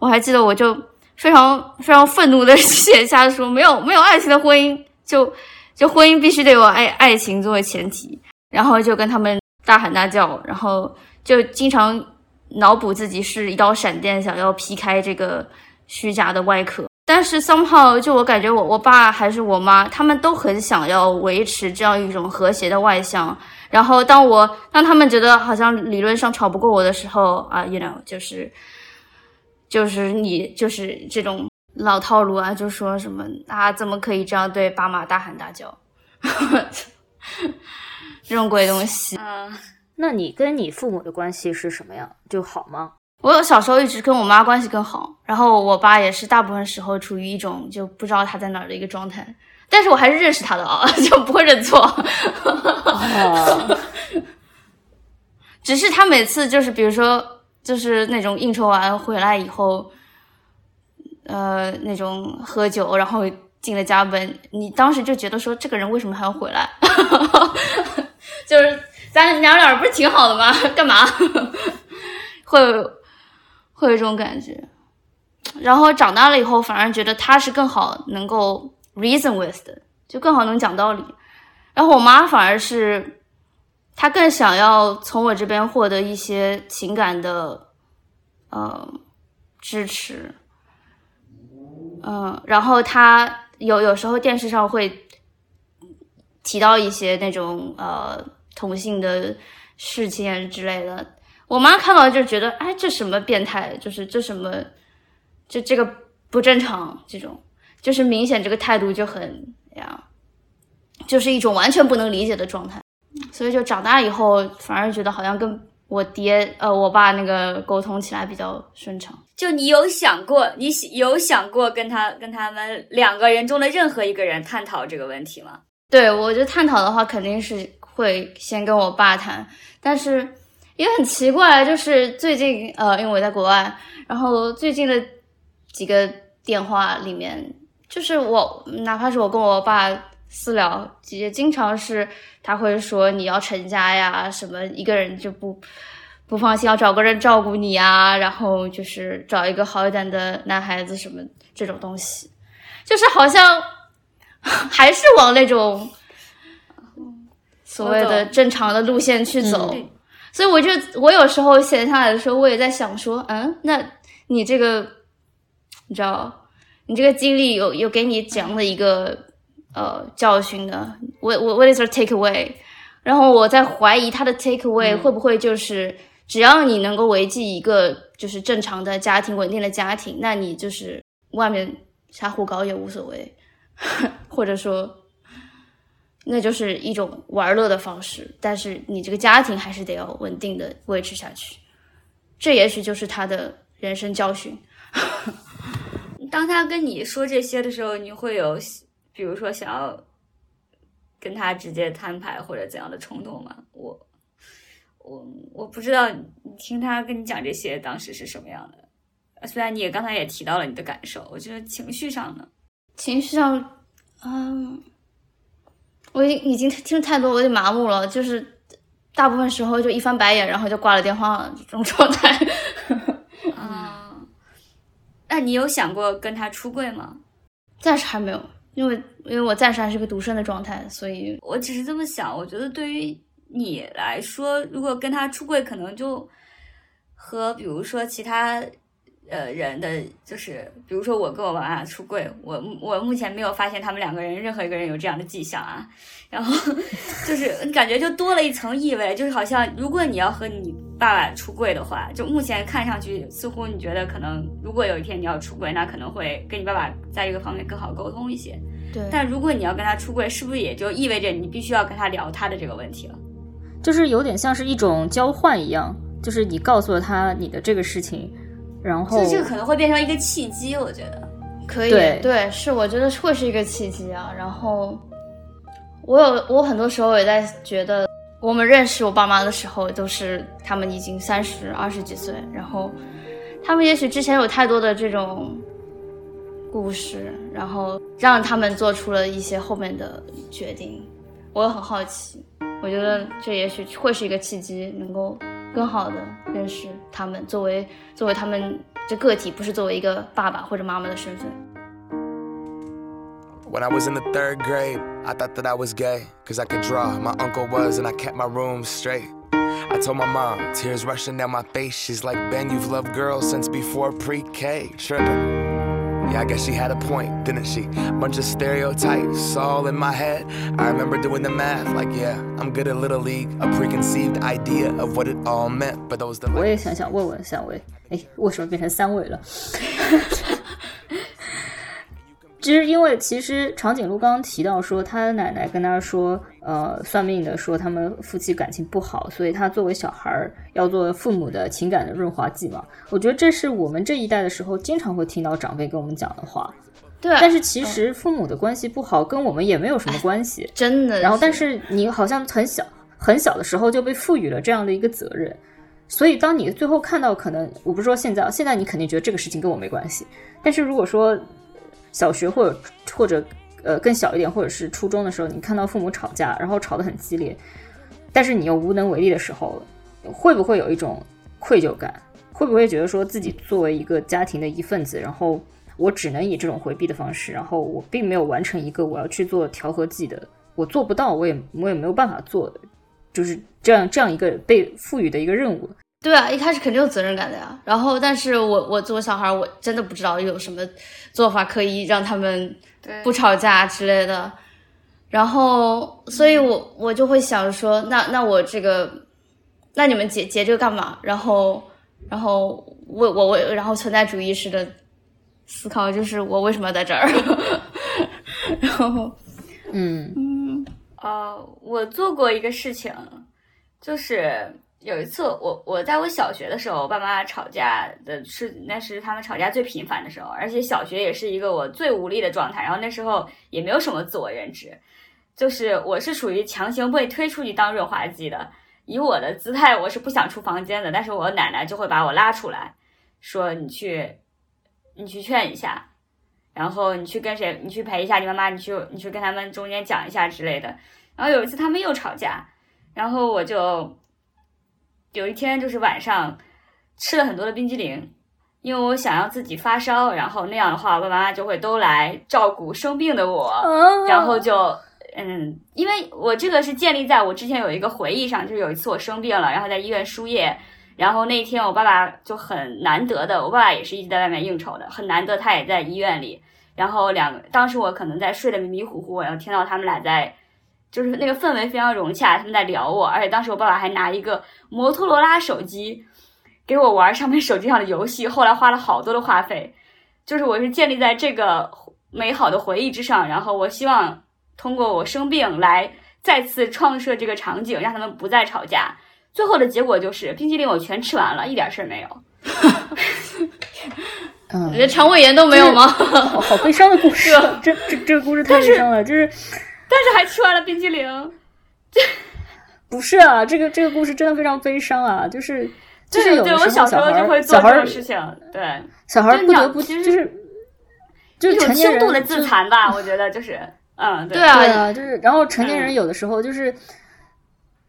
我还记得，我就非常非常愤怒的写下说：没有没有爱情的婚姻，就就婚姻必须得有爱爱情作为前提。然后就跟他们大喊大叫，然后就经常脑补自己是一道闪电，想要劈开这个虚假的外壳。但是 somehow 就我感觉我我爸还是我妈，他们都很想要维持这样一种和谐的外向。然后当我当他们觉得好像理论上吵不过我的时候啊，you know，就是就是你就是这种老套路啊，就说什么啊，怎么可以这样对爸妈大喊大叫？这种鬼东西。嗯，那你跟你父母的关系是什么样？就好吗？我有小时候一直跟我妈关系更好，然后我爸也是大部分时候处于一种就不知道他在哪儿的一个状态，但是我还是认识他的啊，就不会认错。只是他每次就是比如说就是那种应酬完回来以后，呃，那种喝酒，然后进了家门，你当时就觉得说这个人为什么还要回来？就是咱娘俩不是挺好的吗？干嘛 会？会有这种感觉，然后长大了以后，反而觉得他是更好能够 reason with 的，就更好能讲道理。然后我妈反而是，她更想要从我这边获得一些情感的，呃，支持。嗯，然后她有有时候电视上会提到一些那种呃同性的事件之类的。我妈看到就觉得，哎，这什么变态？就是这什么，就这个不正常，这种就是明显这个态度就很呀，就是一种完全不能理解的状态。所以就长大以后，反而觉得好像跟我爹呃我爸那个沟通起来比较顺畅。就你有想过，你有想过跟他跟他们两个人中的任何一个人探讨这个问题吗？对，我觉得探讨的话，肯定是会先跟我爸谈，但是。也很奇怪，就是最近呃，因为我在国外，然后最近的几个电话里面，就是我哪怕是我跟我爸私聊，也经常是他会说你要成家呀，什么一个人就不不放心，要找个人照顾你啊，然后就是找一个好一点的男孩子什么这种东西，就是好像 还是往那种所谓的正常的路线去走。所以我就我有时候闲下来的时候，我也在想说，嗯，那你这个，你知道，你这个经历有有给你怎样的一个呃教训呢？我我 What is your take away？然后我在怀疑他的 take away 会不会就是只要你能够维系一个就是正常的家庭、稳定的家庭，那你就是外面瞎胡搞也无所谓，或者说。那就是一种玩乐的方式，但是你这个家庭还是得要稳定的维持下去，这也许就是他的人生教训。当他跟你说这些的时候，你会有比如说想要跟他直接摊牌或者怎样的冲动吗？我我我不知道你听他跟你讲这些当时是什么样的。虽然你也刚才也提到了你的感受，我觉得情绪上呢，情绪上，嗯，我已经已经听太多，我有点麻木了。就是大部分时候就一翻白眼，然后就挂了电话这种状态。啊，那你有想过跟他出柜吗？暂时还没有，因为因为我暂时还是个独身的状态，所以我只是这么想。我觉得对于你来说，如果跟他出柜，可能就和比如说其他。呃，人的就是，比如说我跟我爸爸出柜，我我目前没有发现他们两个人任何一个人有这样的迹象啊。然后就是 感觉就多了一层意味，就是好像如果你要和你爸爸出柜的话，就目前看上去似乎你觉得可能，如果有一天你要出柜，那可能会跟你爸爸在这个方面更好沟通一些。对。但如果你要跟他出柜，是不是也就意味着你必须要跟他聊他的这个问题了？就是有点像是一种交换一样，就是你告诉了他你的这个事情。然后，这个可能会变成一个契机，我觉得可以。对，是我觉得会是一个契机啊。然后，我有我很多时候也在觉得，我们认识我爸妈的时候，都是他们已经三十二十几岁，然后他们也许之前有太多的这种故事，然后让他们做出了一些后面的决定。我也很好奇，我觉得这也许会是一个契机，能够。更好的认识他们，作为作为他们这个体，不是作为一个爸爸或者妈妈的身份。When I was in the third grade, I thought that I was gay, cause I could draw. My uncle was, and I kept my room straight. I told my mom, tears rushing down my face. She's like, Ben, you've loved girls since before pre K. Tripping. Yeah, I guess she had a point, didn't she? Bunch of stereotypes all in my head. I remember doing the math, like, yeah, I'm good at Little League. A preconceived idea of what it all meant, but those the. 我也想想问问三位，哎，为什么变成三位了？ 其实，因为其实长颈鹿刚刚提到说，他奶奶跟他说，呃，算命的说他们夫妻感情不好，所以他作为小孩儿要做父母的情感的润滑剂嘛。我觉得这是我们这一代的时候经常会听到长辈跟我们讲的话。对，但是其实父母的关系不好跟我们也没有什么关系，真的。然后，但是你好像很小很小的时候就被赋予了这样的一个责任，所以当你最后看到，可能我不是说现在，现在你肯定觉得这个事情跟我没关系，但是如果说。小学或者或者呃更小一点，或者是初中的时候，你看到父母吵架，然后吵得很激烈，但是你又无能为力的时候，会不会有一种愧疚感？会不会觉得说自己作为一个家庭的一份子，然后我只能以这种回避的方式，然后我并没有完成一个我要去做调和剂的，我做不到，我也我也没有办法做，就是这样这样一个被赋予的一个任务。对啊，一开始肯定有责任感的呀。然后，但是我我作为小孩，我真的不知道有什么做法可以让他们不吵架之类的。然后，所以我我就会想说，那那我这个，那你们结结这个干嘛？然后，然后我我我，然后存在主义式的思考就是我为什么要在这儿？然后，嗯嗯，呃，我做过一个事情，就是。有一次，我我在我小学的时候，我爸妈吵架的是那是他们吵架最频繁的时候，而且小学也是一个我最无力的状态。然后那时候也没有什么自我认知，就是我是属于强行被推出去当润滑剂的。以我的姿态，我是不想出房间的，但是我奶奶就会把我拉出来，说你去，你去劝一下，然后你去跟谁，你去陪一下你妈妈，你去你去跟他们中间讲一下之类的。然后有一次他们又吵架，然后我就。有一天就是晚上，吃了很多的冰激凌，因为我想要自己发烧，然后那样的话，我爸爸妈妈就会都来照顾生病的我，然后就嗯，因为我这个是建立在我之前有一个回忆上，就是有一次我生病了，然后在医院输液，然后那一天我爸爸就很难得的，我爸爸也是一直在外面应酬的，很难得他也在医院里，然后两个当时我可能在睡得迷迷糊糊，然后听到他们俩在。就是那个氛围非常融洽，他们在聊我，而且当时我爸爸还拿一个摩托罗拉手机给我玩上面手机上的游戏，后来花了好多的话费。就是我是建立在这个美好的回忆之上，然后我希望通过我生病来再次创设这个场景，让他们不再吵架。最后的结果就是冰淇淋我全吃完了，一点事儿没有。嗯，连肠胃炎都没有吗？好好悲伤的故事，这这这个故事太悲伤了，就是但是还吃完了冰淇淋。不是啊？这个这个故事真的非常悲伤啊！就是就是有对，的我小时候候就会小孩儿做这种事情，对，小孩不得不就是就是一种成年轻度的自残吧，我觉得就是，嗯，对啊对啊，就是然后成年人嗯有的时候就是。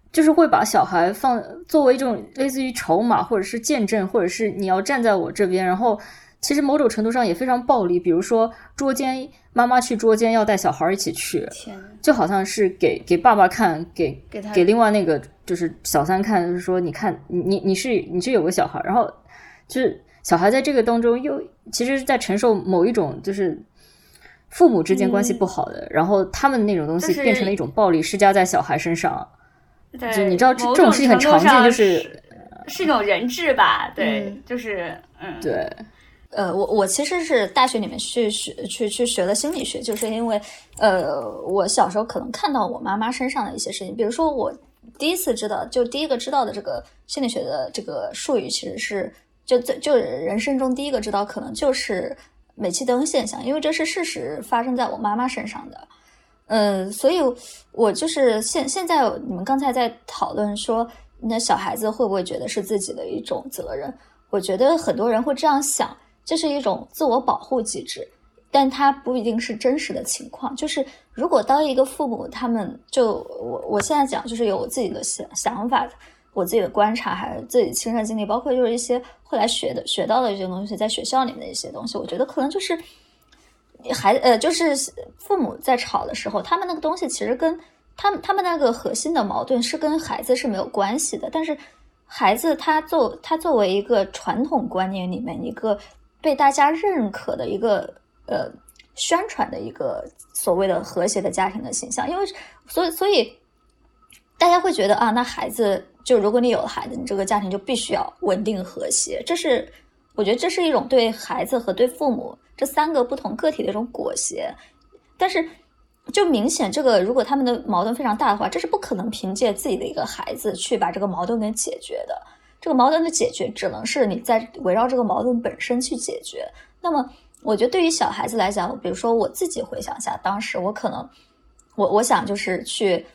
就是会把小孩放作为一种类似于筹码，或者是见证，或者是你要站在我这边。然后其实某种程度上也非常暴力，比如说捉奸，妈妈去捉奸要带小孩一起去，就好像是给给爸爸看，给给他给另外那个就是小三看，就是说你看你你你是你是有个小孩，然后就是小孩在这个当中又其实是在承受某一种就是父母之间关系不好的，然后他们那种东西变成了一种暴力施加在小孩身上。对，就你知道这某这种事情很常见就是是是一种人质吧，对，嗯就是嗯，对，呃，我我其实是大学里面去学去去学了心理学，就是因为呃，我小时候可能看到我妈妈身上的一些事情，比如说我第一次知道，就第一个知道的这个心理学的这个术语，其实是就就就人生中第一个知道，可能就是煤气灯现象，因为这是事实发生在我妈妈身上的。嗯，所以我就是现现在你们刚才在讨论说，那小孩子会不会觉得是自己的一种责任？我觉得很多人会这样想，这是一种自我保护机制，但它不一定是真实的情况。就是如果当一个父母，他们就我我现在讲，就是有我自己的想想法，我自己的观察，还有自己亲身经历，包括就是一些后来学的学到的一些东西，在学校里面的一些东西，我觉得可能就是孩子呃，就是父母在吵的时候，他们那个东西其实跟他们他们那个核心的矛盾是跟孩子是没有关系的，但是孩子他作他作为一个传统观念里面一个被大家认可的一个呃宣传的一个所谓的和谐的家庭的形象，因为所以所以大家会觉得啊，那孩子就如果你有了孩子，你这个家庭就必须要稳定和谐，这是我觉得这是一种对孩子和对父母这三个不同个体的一种裹挟，但是。就明显，这个如果他们的矛盾非常大的话，这是不可能凭借自己的一个孩子去把这个矛盾给解决的。这个矛盾的解决，只能是你在围绕这个矛盾本身去解决。那么，我觉得对于小孩子来讲，比如说我自己回想一下，当时我可能，我我想就是去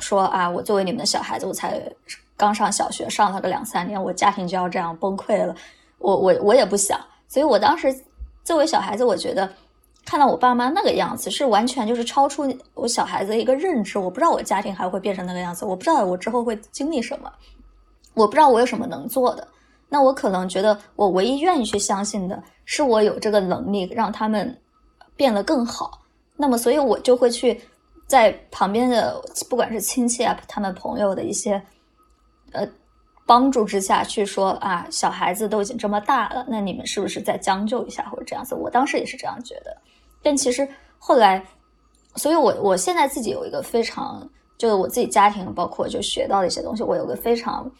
说啊，我作为你们的小孩子，我才刚上小学，上了个两三年，我家庭就要这样崩溃了，我我我也不想。所以我当时作为小孩子，我觉得。看到我爸妈那个样子，是完全就是超出我小孩子的一个认知。我不知道我家庭还会变成那个样子，我不知道我之后会经历什么，我不知道我有什么能做的。那我可能觉得，我唯一愿意去相信的是，我有这个能力让他们变得更好。那么，所以我就会去在旁边的，不管是亲戚啊，他们朋友的一些呃帮助之下去说啊，小孩子都已经这么大了，那你们是不是再将就一下或者这样子？我当时也是这样觉得。但其实后来，所以我我现在自己有一个非常，就是我自己家庭，包括就学到的一些东西，我有个非常，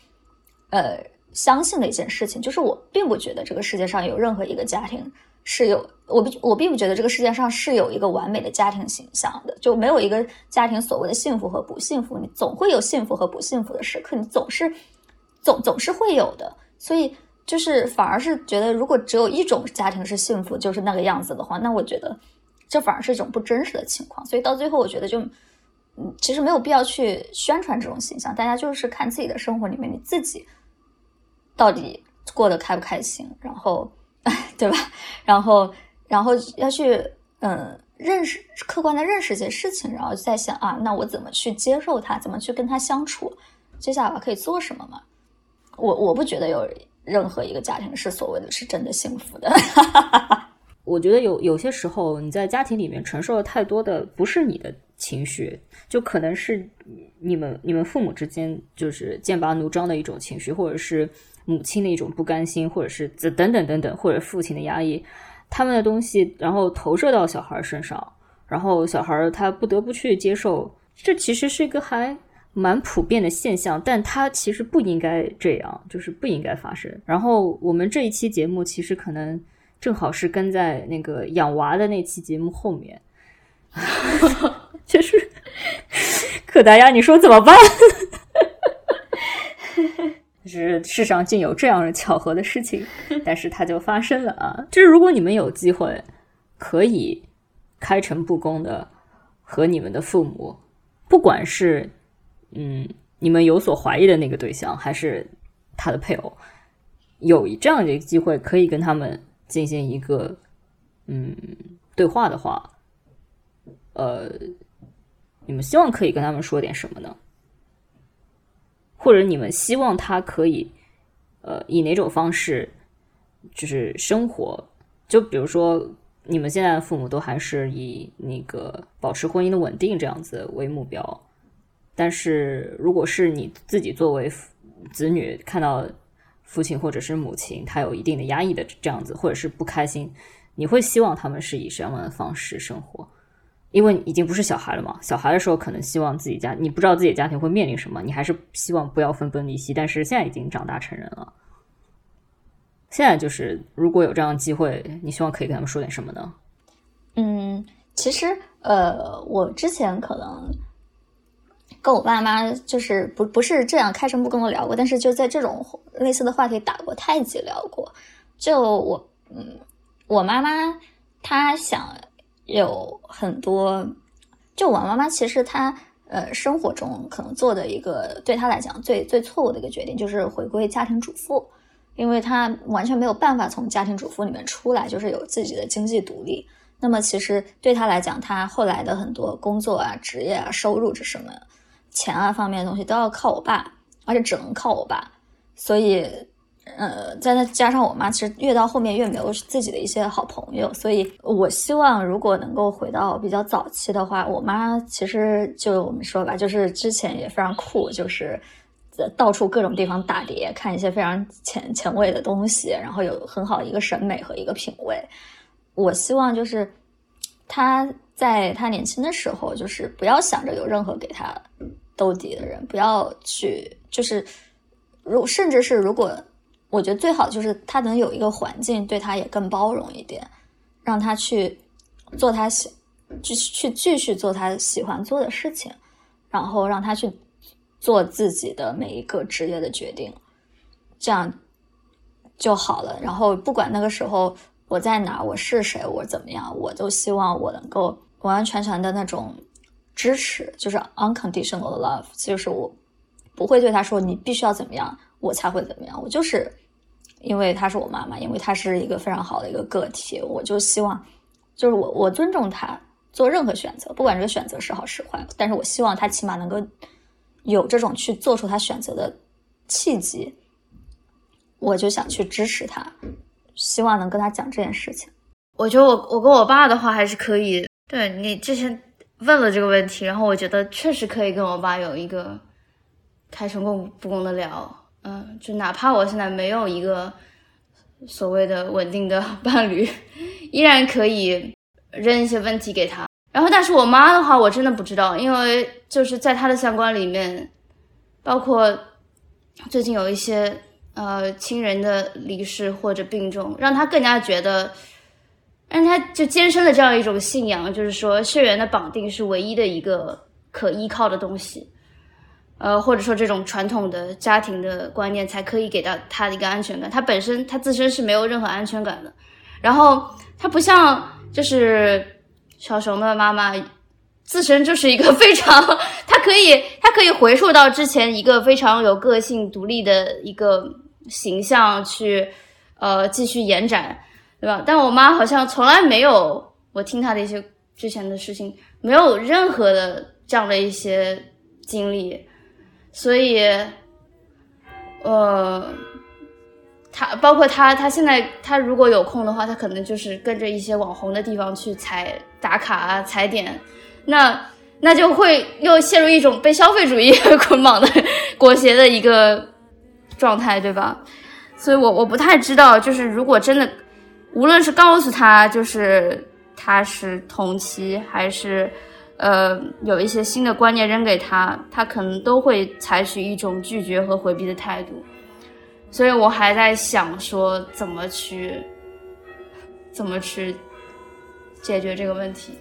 呃，相信的一件事情，就是我并不觉得这个世界上有任何一个家庭是有，我不我并不觉得这个世界上是有一个完美的家庭形象的，就没有一个家庭所谓的幸福和不幸福，你总会有幸福和不幸福的时刻，你总是总总是会有的，所以。就是反而是觉得，如果只有一种家庭是幸福，就是那个样子的话，那我觉得这反而是一种不真实的情况。所以到最后，我觉得就，嗯，其实没有必要去宣传这种形象。大家就是看自己的生活里面，你自己到底过得开不开心，然后，对吧？然后，然后要去嗯认识客观的认识一些事情，然后再想啊，那我怎么去接受他，怎么去跟他相处？接下来可以做什么嘛？我我不觉得有。任何一个家庭是所谓的是真的幸福的。我觉得有有些时候你在家庭里面承受了太多的不是你的情绪，就可能是你们你们父母之间就是剑拔弩张的一种情绪，或者是母亲的一种不甘心，或者是等等等等，或者父亲的压抑，他们的东西然后投射到小孩身上，然后小孩他不得不去接受，这其实是一个还。蛮普遍的现象，但它其实不应该这样，就是不应该发生。然后我们这一期节目其实可能正好是跟在那个养娃的那期节目后面，就是 可达鸭，你说怎么办？是世上竟有这样的巧合的事情，但是它就发生了啊！就是如果你们有机会可以开诚布公的和你们的父母，不管是嗯你们有所怀疑的那个对象，还是他的配偶，有这样的一个机会可以跟他们进行一个嗯对话的话，呃，你们希望可以跟他们说点什么呢？或者你们希望他可以，呃，以哪种方式，就是生活？就比如说，你们现在的父母都还是以那个保持婚姻的稳定这样子为目标。但是，如果是你自己作为子女，看到父亲或者是母亲他有一定的压抑的这样子，或者是不开心，你会希望他们是以什么样的方式生活？因为已经不是小孩了嘛，小孩的时候可能希望自己家，你不知道自己家庭会面临什么，你还是希望不要分崩离析。但是现在已经长大成人了，现在就是如果有这样的机会，你希望可以跟他们说点什么呢？嗯，其实呃，我之前可能跟我爸妈就是不不是这样开诚布公的聊过，但是就在这种类似的话题打过太极聊过。就我嗯，我妈妈她想。有很多，就我妈妈其实她呃生活中可能做的一个对她来讲最最错误的一个决定就是回归家庭主妇，因为她完全没有办法从家庭主妇里面出来，就是有自己的经济独立。那么其实对她来讲，她后来的很多工作啊、职业啊、收入这什么钱啊方面的东西都要靠我爸，而且只能靠我爸，所以。呃，再加上我妈，其实越到后面越没有自己的一些好朋友，所以我希望如果能够回到比较早期的话，我妈其实就我们说吧，就是之前也非常酷，就是到处各种地方打碟，看一些非常前前卫的东西，然后有很好的一个审美和一个品味。我希望就是她在她年轻的时候，就是不要想着有任何给她兜底的人，不要去就是如甚至是如果。我觉得最好就是他能有一个环境对他也更包容一点，让他去做他喜，去去继续做他喜欢做的事情，然后让他去做自己的每一个职业的决定，这样就好了。然后不管那个时候我在哪，我是谁，我怎么样，我都希望我能够完完全全的那种支持，就是 unconditional love，就是我不会对他说你必须要怎么样，我才会怎么样，我就是。因为她是我妈妈，因为她是一个非常好的一个个体，我就希望，就是我我尊重她做任何选择，不管这个选择是好是坏，但是我希望她起码能够有这种去做出她选择的契机，我就想去支持她，希望能跟她讲这件事情。我觉得我我跟我爸的话还是可以，对你之前问了这个问题，然后我觉得确实可以跟我爸有一个开诚布公的聊。嗯，就哪怕我现在没有一个所谓的稳定的 伴侣，依然可以扔一些问题给他。然后，但是我妈的话，我真的不知道，因为就是在她的三观里面，包括最近有一些呃亲人的离世或者病重，让她更加觉得，让她就坚深的这样一种信仰，就是说血缘的绑定是唯一的一个可依靠的东西。呃，或者说这种传统的家庭的观念才可以给到他的一个安全感。他本身他自身是没有任何安全感的。然后他不像就是小熊的妈妈，自身就是一个非常，他可以他可以回溯到之前一个非常有个性、独立的一个形象去呃继续延展，对吧？但我妈好像从来没有，我听她的一些之前的事情，没有任何的这样的一些经历。所以，呃，他包括他，他现在他如果有空的话，他可能就是跟着一些网红的地方去踩打卡啊、踩点，那那就会又陷入一种被消费主义 捆绑的裹挟的一个状态，对吧？所以我我不太知道，就是如果真的，无论是告诉他就是他是同期还是。呃，有一些新的观念扔给他，他可能都会采取一种拒绝和回避的态度，所以我还在想说怎么去，怎么去解决这个问题。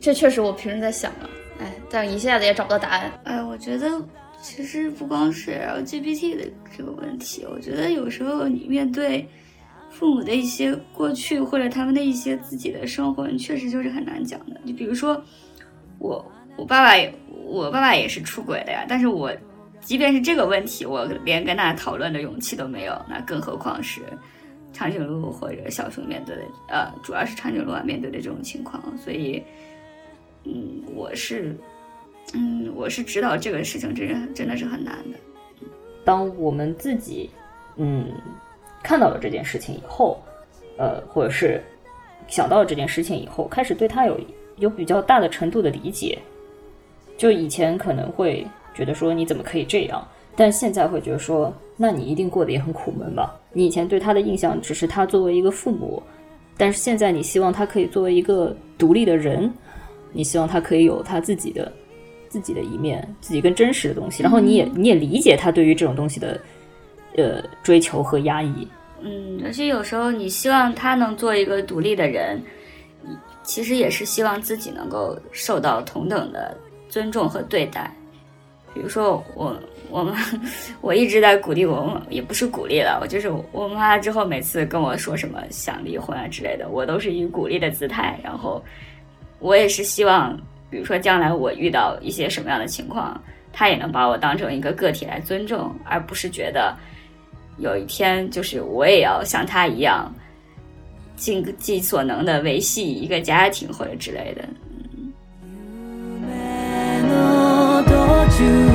这确实我平时在想的，哎，但一下子也找不到答案。哎，我觉得其实不光是 LGBT 的这个问题，我觉得有时候你面对父母的一些过去或者他们的一些自己的生活，你确实就是很难讲的。就比如说我，我爸爸也，我爸爸也是出轨的呀。但是我即便是这个问题，我连跟他讨论的勇气都没有，那更何况是长颈鹿或者小熊面对的，呃，主要是长颈鹿啊面对的这种情况。所以，嗯，我是。嗯，我是知道这个事情真真的是很难的。当我们自己嗯看到了这件事情以后，呃，或者是想到了这件事情以后，开始对他有有比较大的程度的理解。就以前可能会觉得说你怎么可以这样，但现在会觉得说，那你一定过得也很苦闷吧？你以前对他的印象只是他作为一个父母，但是现在你希望他可以作为一个独立的人，你希望他可以有他自己的。自己的一面，自己更真实的东西，然后你也你也理解他对于这种东西的呃追求和压抑。嗯，而且有时候你希望他能做一个独立的人，其实也是希望自己能够受到同等的尊重和对待。比如说我我们 我一直在鼓励我，也不是鼓励了，我就是我妈之后每次跟我说什么想离婚啊之类的，我都是以鼓励的姿态，然后我也是希望。比如说，将来我遇到一些什么样的情况，他也能把我当成一个个体来尊重，而不是觉得有一天就是我也要像他一样尽尽所能的维系一个家庭或者之类的。嗯